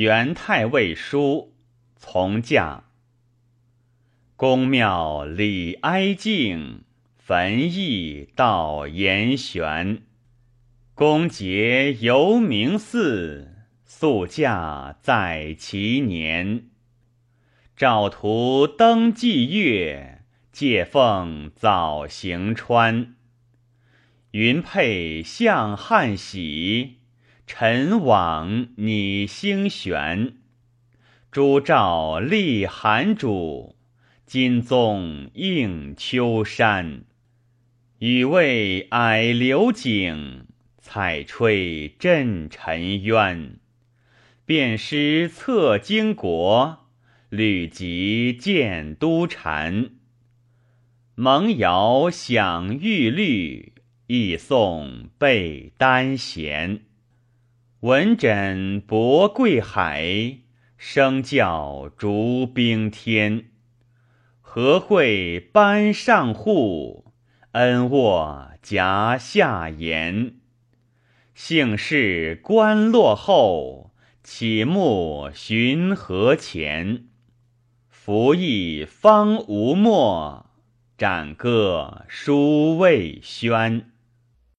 元太尉书从驾。宫庙礼哀敬，坟邑道严玄。公节游明寺，宿驾在其年。照图登霁月，借奉早行川。云佩向汉喜。尘往拟星悬，朱照立寒主，金宗映秋山。雨未矮流景，彩吹震尘渊。便师策经国，履疾见都禅。蒙瑶享玉律，亦颂备丹弦。文枕博贵海，声教逐冰天。和会班上户，恩渥夹下言。姓氏官落后，起目寻河前。服役方无墨，展歌书未宣。